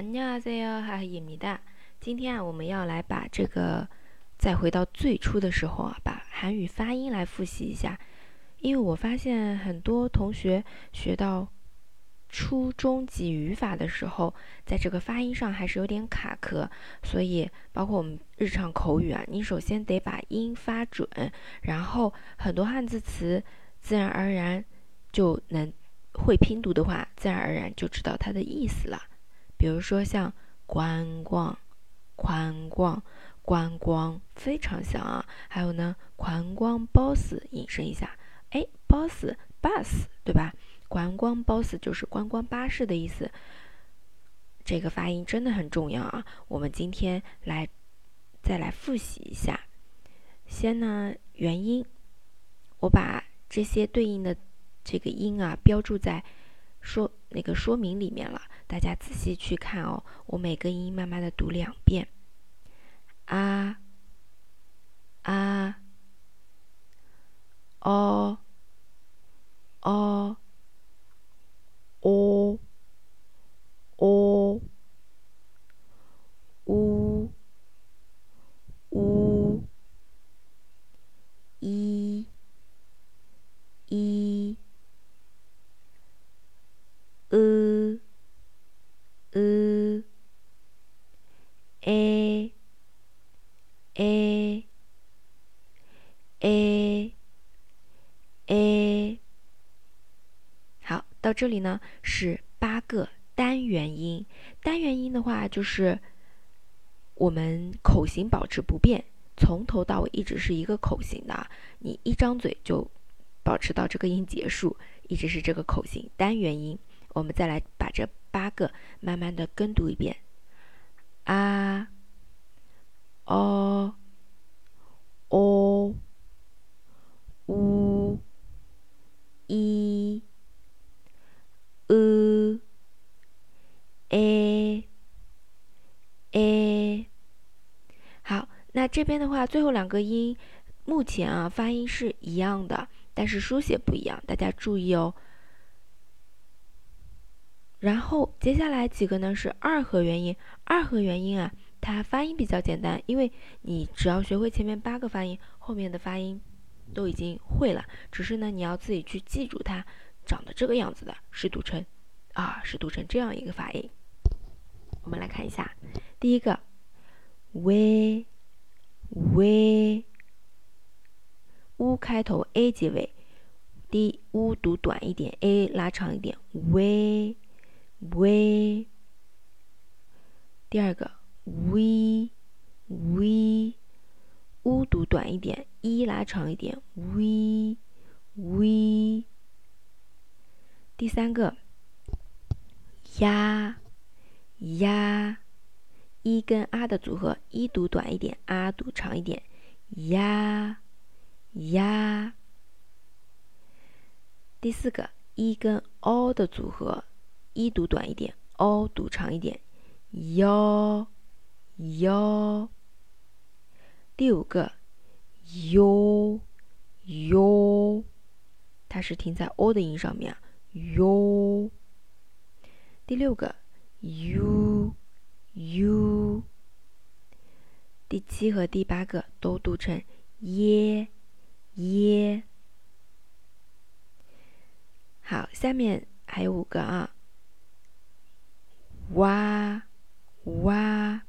안녕하세요，하입니다。今天啊，我们要来把这个再回到最初的时候啊，把韩语发音来复习一下。因为我发现很多同学学到初中级语法的时候，在这个发音上还是有点卡壳，所以包括我们日常口语啊，你首先得把音发准，然后很多汉字词自然而然就能会拼读的话，自然而然就知道它的意思了。 比如说像观光、观光、观光，非常像啊。还有呢，观光 boss，引申一下，哎，boss bus，对吧？观光 boss 就是观光巴士的意思。这个发音真的很重要啊。我们今天来再来复习一下。先呢，元音，我把这些对应的这个音啊标注在说那个说明里面了。大家仔细去看哦，我每个音慢慢的读两遍。啊啊哦哦哦哦呜呜一一呃。呃，a a a a，好，到这里呢是八个单元音。单元音的话，就是我们口型保持不变，从头到尾一直是一个口型的。你一张嘴就保持到这个音结束，一直是这个口型。单元音，我们再来把这。八个，慢慢的跟读一遍。啊，哦，哦，呜，一，呃，诶，诶。好，那这边的话，最后两个音，目前啊发音是一样的，但是书写不一样，大家注意哦。然后接下来几个呢是二合元音，二合元音啊，它发音比较简单，因为你只要学会前面八个发音，后面的发音都已经会了，只是呢你要自己去记住它长得这个样子的，是读成啊，是读成这样一个发音。我们来看一下，第一个，we，we，u 开头 a 结尾，第一 u 读短一点，a 拉长一点，we，we 第二个 v v，u 读短一点，一拉长一点，v v。第三个呀呀，一跟啊的组合，一读短一点，啊读长一点，呀呀。第四个一跟 o 的组合。一读短一点，o 读长一点，哟哟。第五个哟哟，它是停在 o 的音上面啊，哟。第六个 u u。第七和第八个都读成耶耶。好，下面还有五个啊。哇哇，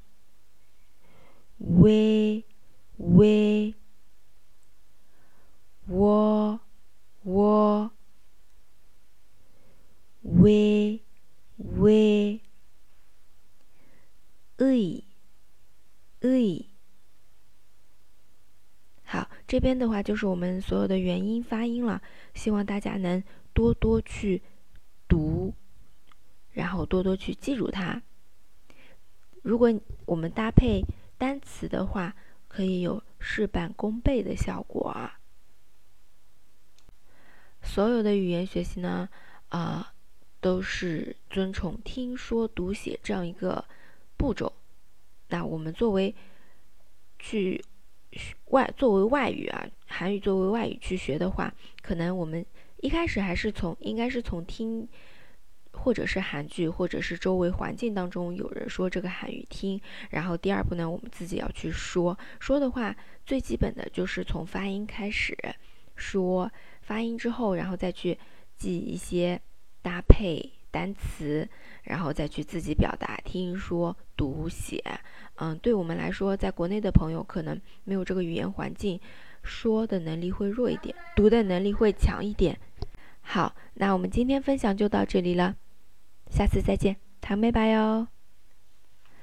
喂喂，我我，喂喂，哎哎，好，这边的话就是我们所有的元音发音了，希望大家能多多去读。然后多多去记住它。如果我们搭配单词的话，可以有事半功倍的效果啊。所有的语言学习呢，啊，都是遵从听说读写这样一个步骤。那我们作为去外作为外语啊，韩语作为外语去学的话，可能我们一开始还是从应该是从听。或者是韩剧，或者是周围环境当中有人说这个韩语听。然后第二步呢，我们自己要去说。说的话最基本的就是从发音开始说，发音之后，然后再去记一些搭配单词，然后再去自己表达，听说读写。嗯，对我们来说，在国内的朋友可能没有这个语言环境，说的能力会弱一点，读的能力会强一点。好，那我们今天分享就到这里了，下次再见，糖妹拜哟。